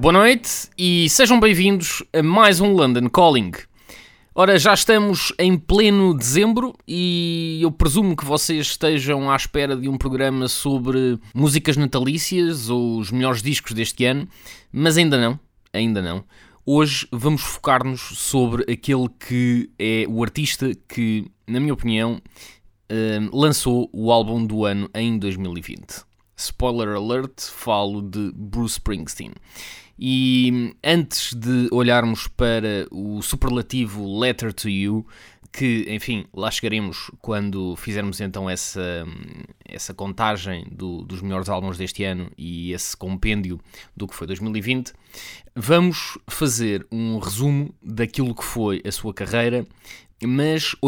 Boa noite e sejam bem-vindos a mais um London Calling. Ora, já estamos em pleno dezembro e eu presumo que vocês estejam à espera de um programa sobre músicas natalícias ou os melhores discos deste ano, mas ainda não, ainda não. Hoje vamos focar-nos sobre aquele que é o artista que, na minha opinião, eh, lançou o álbum do ano em 2020. Spoiler alert, falo de Bruce Springsteen. E antes de olharmos para o superlativo Letter to You, que, enfim, lá chegaremos quando fizermos então essa, essa contagem do- dos melhores álbuns deste ano e esse compêndio do que foi 2020, vamos fazer um resumo daquilo que foi a sua carreira, mas olhando